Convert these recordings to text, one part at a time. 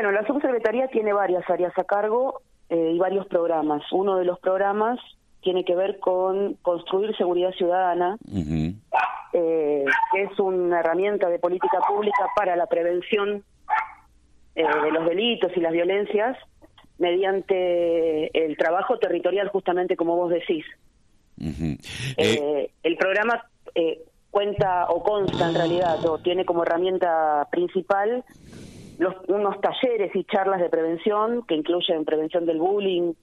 Bueno, la subsecretaría tiene varias áreas a cargo eh, y varios programas. Uno de los programas tiene que ver con construir seguridad ciudadana, eh, que es una herramienta de política pública para la prevención eh, de los delitos y las violencias mediante el trabajo territorial, justamente como vos decís. el programa cuenta o consta en realidad o tiene como herramienta principal los, unos talleres y charlas de prevención que incluyen prevención del bullying,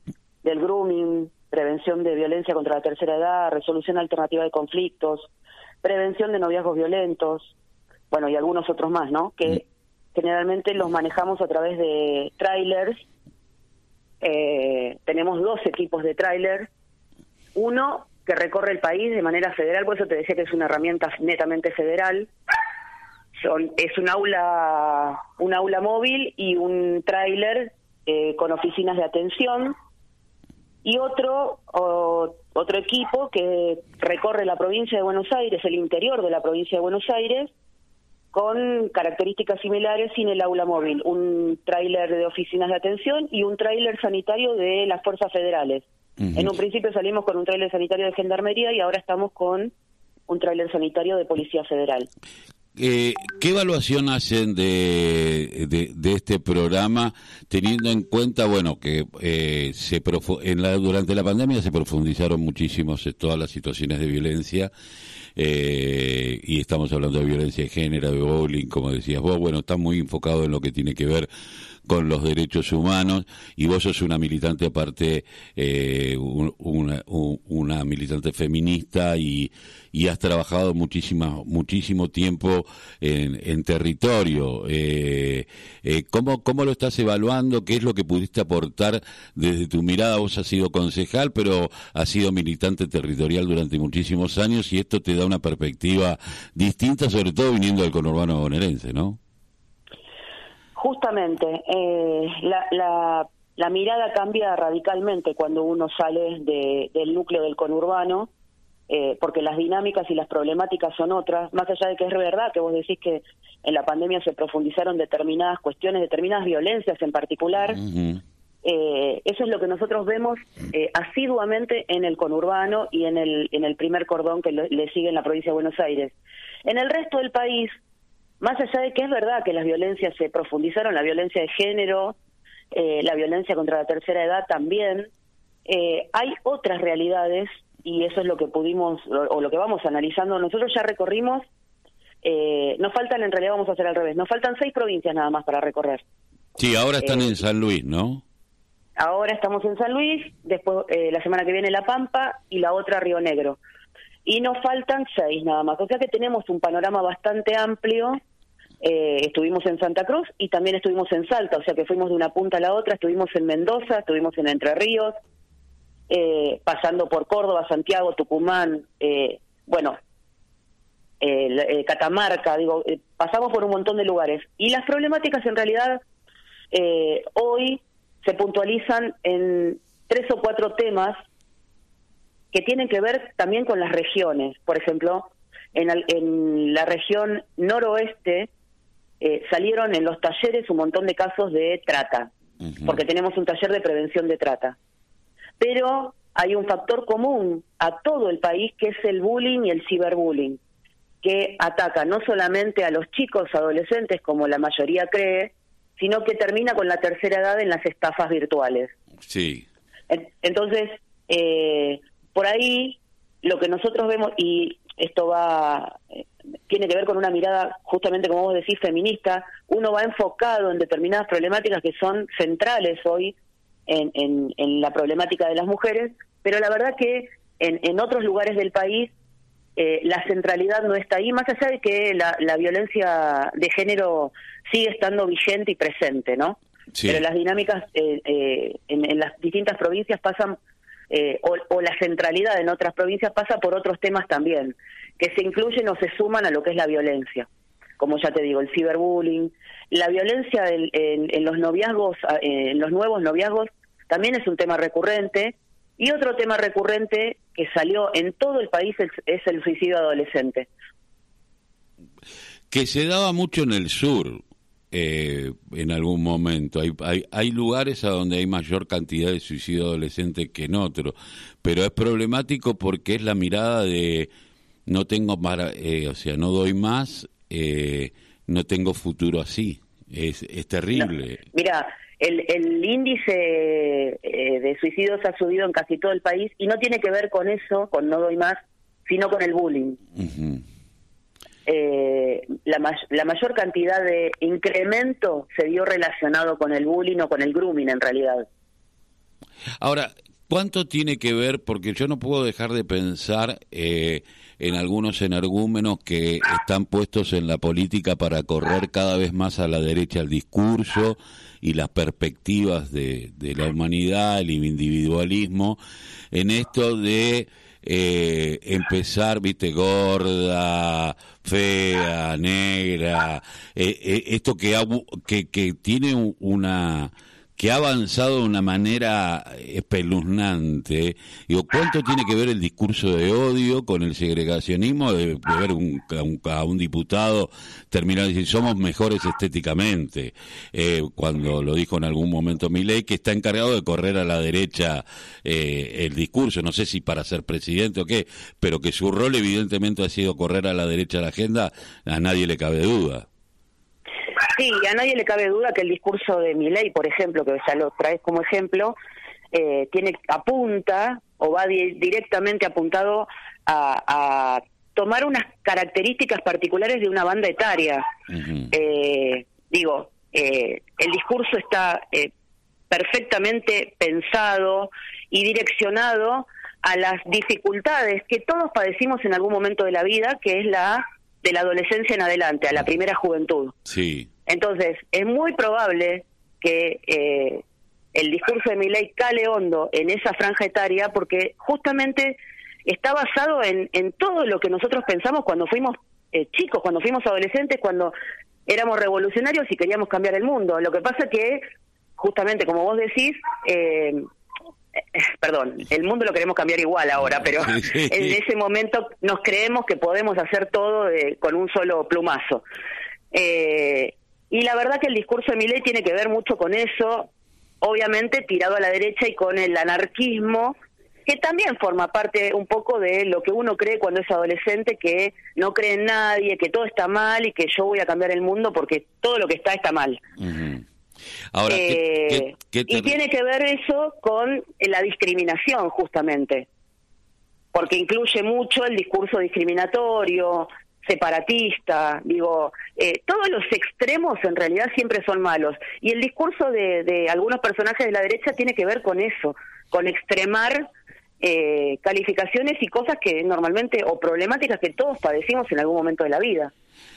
del grooming, prevención de violencia contra la tercera edad, resolución alternativa de conflictos, prevención de noviazgos violentos, bueno, y algunos otros más, ¿no? Que generalmente los manejamos a través de trailers. Eh, tenemos dos equipos de trailer. Uno que recorre el país de manera federal, por eso te decía que es una herramienta netamente federal es un aula, un aula móvil y un tráiler eh, con oficinas de atención y otro otro equipo que recorre la provincia de Buenos Aires, el interior de la provincia de Buenos Aires, con características similares sin el aula móvil, un tráiler de oficinas de atención y un tráiler sanitario de las fuerzas federales. En un principio salimos con un tráiler sanitario de gendarmería y ahora estamos con un tráiler sanitario de Policía Federal. Eh, ¿Qué evaluación hacen de, de, este programa teniendo en cuenta, bueno, que eh, se en la, durante la pandemia se profundizaron muchísimo todas las situaciones de violencia eh, y estamos hablando de violencia de género, de bullying, como decías vos, bueno, está muy enfocado en lo que tiene que ver con los derechos humanos y vos sos una militante aparte, eh, una, una, militante feminista y, y has trabajado muchísima, muchísimo tiempo en, en territorio. Eh, eh, ¿cómo, ¿Cómo lo estás evaluando? ¿Qué es lo que pudiste aportar desde tu mirada? Vos has sido concejal, pero has sido militante territorial durante muchísimos años y esto te da una perspectiva distinta, sobre todo viniendo del conurbano bonaerense, ¿no? Justamente, eh, la, la, mirada cambia radicalmente cuando uno sale del núcleo del conurbano, eh, porque las dinámicas y las problemáticas son otras, más allá de que es verdad que vos decís que en la pandemia se profundizaron determinadas cuestiones, determinadas violencias en particular. Eh, eso es lo que nosotros vemos asiduamente en el conurbano y en el, en el primer cordón que le sigue en la provincia de Buenos Aires. En el resto del país, más allá de que es verdad que las violencias se profundizaron, la violencia de género, eh, la violencia contra la tercera edad también, eh, hay otras realidades y eso es lo que pudimos o, lo que vamos analizando. Nosotros ya recorrimos, eh, nos faltan, en realidad vamos a hacer al revés, nos faltan seis provincias nada más para recorrer. Sí, ahora están en San Luis, ¿no? Ahora estamos en San Luis, después la semana que viene La Pampa y la otra Río Negro. Y nos faltan seis nada más, o sea que tenemos un panorama bastante amplio eh, estuvimos en Santa Cruz y también estuvimos en Salta, o sea que fuimos de una punta a la otra, estuvimos en Mendoza, estuvimos en Entre Ríos, eh, pasando por Córdoba, Santiago, Tucumán, eh, bueno, Catamarca, digo, pasamos por un montón de lugares. Y las problemáticas en realidad hoy se puntualizan en tres o cuatro temas que tienen que ver también con las regiones. Por ejemplo, en, en la región noroeste eh, salieron en los talleres un montón de casos de trata, porque tenemos un taller de prevención de trata. Pero hay un factor común a todo el país que es el bullying y el ciberbullying, que ataca no solamente a los chicos adolescentes, como la mayoría cree, sino que termina con la tercera edad en las estafas virtuales. Sí. Entonces, eh, por ahí lo que nosotros vemos, y esto va tiene que ver con una mirada, justamente como vos decís, feminista. Uno va enfocado en determinadas problemáticas que son centrales hoy en, en, la problemática de las mujeres, pero la verdad que en, en otros lugares del país eh, la centralidad no está ahí, más allá de que la, la violencia de género sigue estando vigente y presente, ¿no? Pero las dinámicas eh, eh, en, en, las distintas provincias pasan, o, o la centralidad en otras provincias pasa por otros temas también que se incluyen o se suman a lo que es la violencia, como ya te digo, el ciberbullying, la violencia en, los noviazgos, en los nuevos noviazgos, también es un tema recurrente. Y otro tema recurrente que salió en todo el país es, el suicidio adolescente. Que se daba mucho en el sur, eh, en algún momento. Hay, hay, hay, lugares a donde hay mayor cantidad de suicidio adolescente que en otros, pero es problemático porque es la mirada de no tengo para, eh, o sea, no doy más, eh, no tengo futuro así. Es, es terrible. mira, el, el índice de suicidios ha subido en casi todo el país y no tiene que ver con eso, con no doy más, sino con el bullying eh, la, la mayor cantidad de incremento se dio relacionado con el bullying o con el grooming en realidad. Ahora, ¿cuánto tiene que ver? Porque yo no puedo dejar de pensar eh, en algunos energúmenos que están puestos en la política para correr cada vez más a la derecha el discurso y las perspectivas de, de la humanidad, el individualismo, en esto de eh, empezar, viste, gorda, fea, negra, eh, eh, esto que, que, que tiene una que ha avanzado de una manera espeluznante. Digo, ¿cuánto tiene que ver el discurso de odio con el segregacionismo de, ver un, a, un, diputado terminar diciendo somos mejores estéticamente? Eh, cuando lo dijo en algún momento Milei, que está encargado de correr a la derecha eh, el discurso, no sé si para ser presidente o qué, pero que su rol evidentemente ha sido correr a la derecha la agenda, a nadie le cabe duda. Sí, a nadie le cabe duda que el discurso de Milei, por ejemplo, que ya lo traes como ejemplo, eh, tiene apunta o va directamente apuntado a, tomar unas características particulares de una banda etaria. eh, digo, eh, el discurso está eh, perfectamente pensado y direccionado a las dificultades que todos padecimos en algún momento de la vida, que es la de la adolescencia en adelante, a la primera juventud. Sí. Entonces, es muy probable que eh, el discurso de Milei cale hondo en esa franja etaria porque justamente está basado en, en todo lo que nosotros pensamos cuando fuimos eh, chicos, cuando fuimos adolescentes, cuando éramos revolucionarios y queríamos cambiar el mundo. Lo que pasa que, justamente como vos decís, eh, perdón, el mundo lo queremos cambiar igual ahora, pero en ese momento nos creemos que podemos hacer todo con un solo plumazo. Eh, y la verdad que el discurso de Milei tiene que ver mucho con eso, obviamente tirado a la derecha y con el anarquismo, que también forma parte un poco de lo que uno cree cuando es adolescente, que no cree en nadie, que todo está mal y que yo voy a cambiar el mundo porque todo lo que está está mal. Ahora, eh, y tiene que ver eso con la discriminación, justamente, porque incluye mucho el discurso discriminatorio, separatista, digo, eh, todos los extremos en realidad siempre son malos. Y el discurso de, de, algunos personajes de la derecha tiene que ver con eso, con extremar eh, calificaciones y cosas que normalmente, o problemáticas que todos padecimos en algún momento de la vida.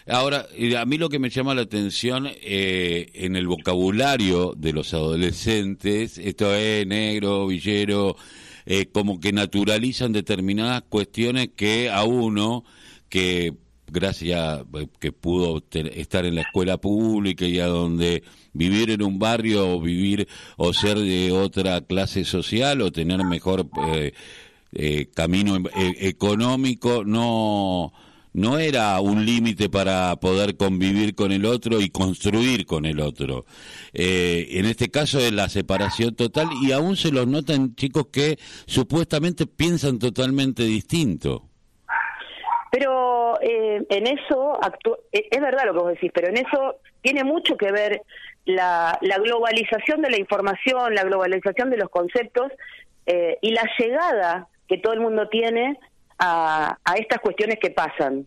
Ahora, a mí lo que me llama la atención eh, en el vocabulario de los adolescentes, esto es negro, villero, eh, como que naturalizan determinadas cuestiones que a uno que gracias a que pudo estar en la escuela pública y a donde vivir en un barrio o vivir o ser de otra clase social o tener mejor eh, camino económico no no era un límite para poder convivir con el otro y construir con el otro. Eh, en este caso es la separación total y aún se los notan chicos que supuestamente piensan totalmente distinto. Pero eh, en eso, eh, es verdad lo que vos decís, pero en eso tiene mucho que ver la, la globalización de la información, la globalización de los conceptos y la llegada que todo el mundo tiene a, estas cuestiones que pasan.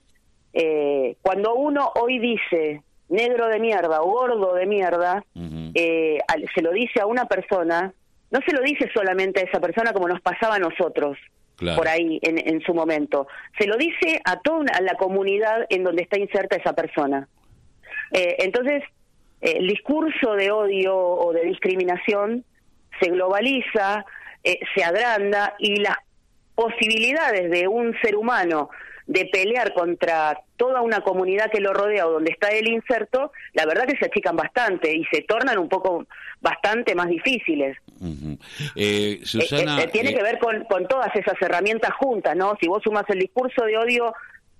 Eh, cuando uno hoy dice negro de mierda o gordo de mierda, eh, se lo dice a una persona, no se lo dice solamente a esa persona como nos pasaba a nosotros. Por ahí en, su momento. Se lo dice a toda la comunidad en donde está inserta esa persona. Eh, entonces, el discurso de odio o de discriminación se globaliza, se agranda y las posibilidades de un ser humano de pelear contra toda una comunidad que lo rodea o donde está el inserto, la verdad que se achican bastante y se tornan un poco bastante más difíciles. Eh, Susana, eh, eh, tiene que ver con, con todas esas herramientas juntas, ¿no? Si vos sumas el discurso de odio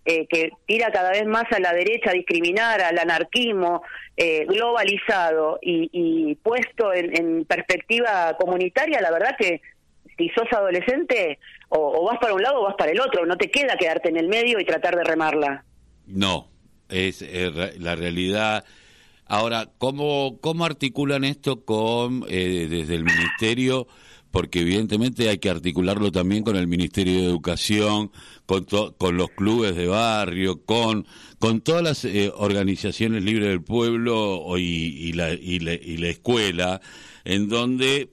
eh, que tira cada vez más a la derecha a discriminar, al anarquismo eh, globalizado y, puesto en, perspectiva comunitaria, la verdad que si sos adolescente o, vas para un lado o vas para el otro, no te queda quedarte en el medio y tratar de remarla. No, es la realidad. Ahora, ¿cómo, cómo articulan esto con desde el ministerio? porque evidentemente hay que articularlo también con el Ministerio de Educación, con, con los clubes de barrio, con, con todas las eh, organizaciones libres del pueblo y, la, y, la, escuela, en donde,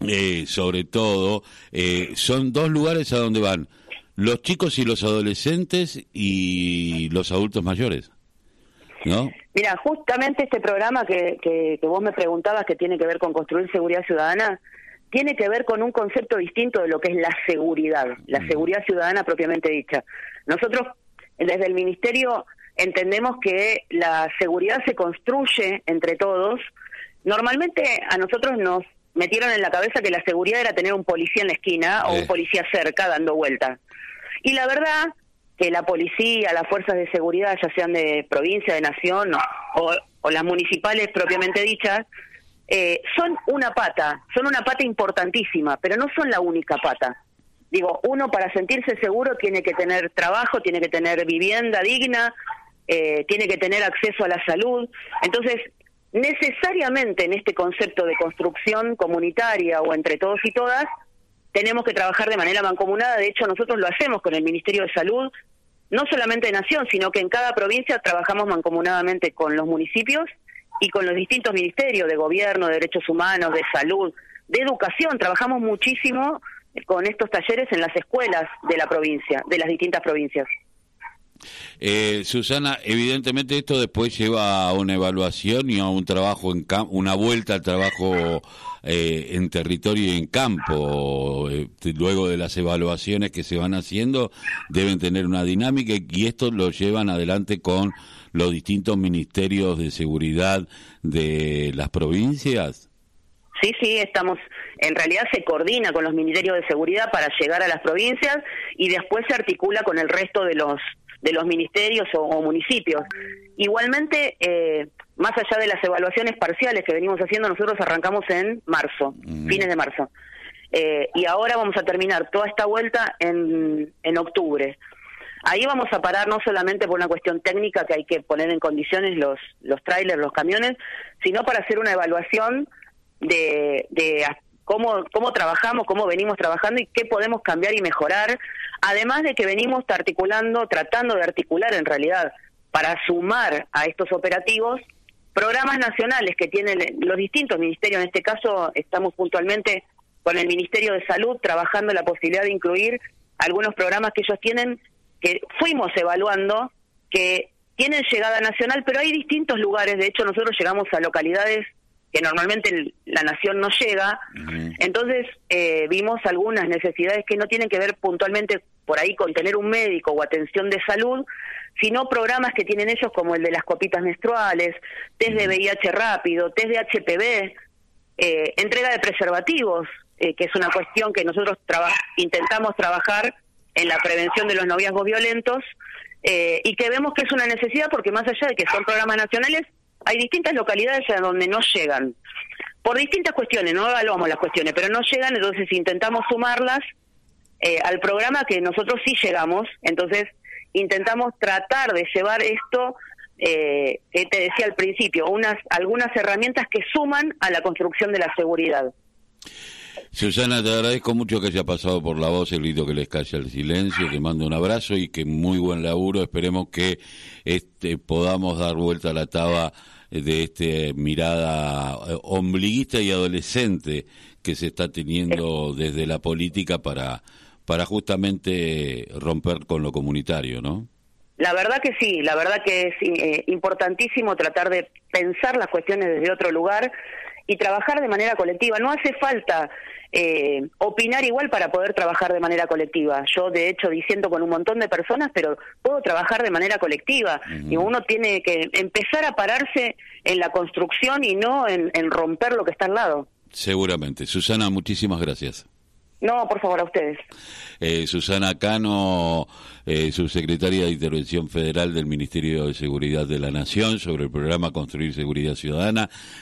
eh, sobre todo, eh, son dos lugares a donde van los chicos y los adolescentes y los adultos mayores. ¿No? Mira, justamente este programa que, que, que vos me preguntabas que tiene que ver con construir seguridad ciudadana, tiene que ver con un concepto distinto de lo que es la seguridad, la seguridad ciudadana propiamente dicha. Nosotros, desde el Ministerio, entendemos que la seguridad se construye entre todos. Normalmente a nosotros nos metieron en la cabeza que la seguridad era tener un policía en la esquina o un policía cerca dando vueltas. Y la verdad que la policía, las fuerzas de seguridad, ya sean de provincia, de nación o, o las municipales propiamente dichas, eh, son una pata, son una pata importantísima, pero no son la única pata. Digo, uno para sentirse seguro tiene que tener trabajo, tiene que tener vivienda digna, eh, tiene que tener acceso a la salud. Entonces, necesariamente en este concepto de construcción comunitaria o entre todos y todas, tenemos que trabajar de manera mancomunada. De hecho, nosotros lo hacemos con el Ministerio de Salud, no solamente de Nación, sino que en cada provincia trabajamos mancomunadamente con los municipios y con los distintos ministerios de gobierno, de derechos humanos, de salud, de educación. Trabajamos muchísimo con estos talleres en las escuelas de la provincia, de las distintas provincias. Eh, Susana, evidentemente esto después lleva a una evaluación y a un trabajo en una vuelta al trabajo eh, en territorio y en campo. Eh, luego de las evaluaciones que se van haciendo, deben tener una dinámica y esto lo llevan adelante con los distintos ministerios de seguridad de las provincias? Sí, sí, estamos, en realidad se coordina con los ministerios de seguridad para llegar a las provincias y después se articula con el resto de los de los ministerios o, municipios. Igualmente, eh, más allá de las evaluaciones parciales que venimos haciendo, nosotros arrancamos en marzo, fines de marzo. Eh, y ahora vamos a terminar toda esta vuelta en, en octubre. Ahí vamos a parar no solamente por una cuestión técnica que hay que poner en condiciones los, los trailers, los camiones, sino para hacer una evaluación de, de cómo, cómo trabajamos, cómo venimos trabajando y qué podemos cambiar y mejorar, además de que venimos articulando, tratando de articular en realidad, para sumar a estos operativos programas nacionales que tienen los distintos ministerios, en este caso estamos puntualmente con el Ministerio de Salud trabajando la posibilidad de incluir algunos programas que ellos tienen que fuimos evaluando que tienen llegada nacional, pero hay distintos lugares, de hecho nosotros llegamos a localidades que normalmente la nación no llega, entonces eh, vimos algunas necesidades que no tienen que ver puntualmente por ahí con tener un médico o atención de salud, sino programas que tienen ellos como el de las copitas menstruales, test de VIH rápido, test de HPV, eh, entrega de preservativos, eh, que es una cuestión que nosotros intentamos trabajar en la prevención de los noviazgos violentos eh, y que vemos que es una necesidad porque más allá de que son programas nacionales, hay distintas localidades a donde no llegan. Por distintas cuestiones, no evaluamos las cuestiones, pero no llegan, entonces intentamos sumarlas eh, al programa que nosotros sí llegamos, entonces intentamos tratar de llevar esto eh, que te decía al principio, unas algunas herramientas que suman a la construcción de la seguridad. Susana, te agradezco mucho que haya pasado por la voz, el grito que les calla el silencio, te mando un abrazo y que muy buen laburo, esperemos que este, podamos dar vuelta a la taba de esta mirada eh, ombliguista y adolescente que se está teniendo desde la política para, para justamente romper con lo comunitario, ¿no? La verdad que sí, la verdad que es eh, importantísimo tratar de pensar las cuestiones desde otro lugar y trabajar de manera colectiva. No hace falta eh, opinar igual para poder trabajar de manera colectiva. Yo, de hecho, diciendo con un montón de personas, pero puedo trabajar de manera colectiva. Y uno tiene que empezar a pararse en la construcción y no en, en romper lo que está al lado. Seguramente. Susana, muchísimas gracias. No, por favor, a ustedes. Eh, Susana Cano, eh, subsecretaria de Intervención Federal del Ministerio de Seguridad de la Nación, sobre el programa Construir Seguridad Ciudadana.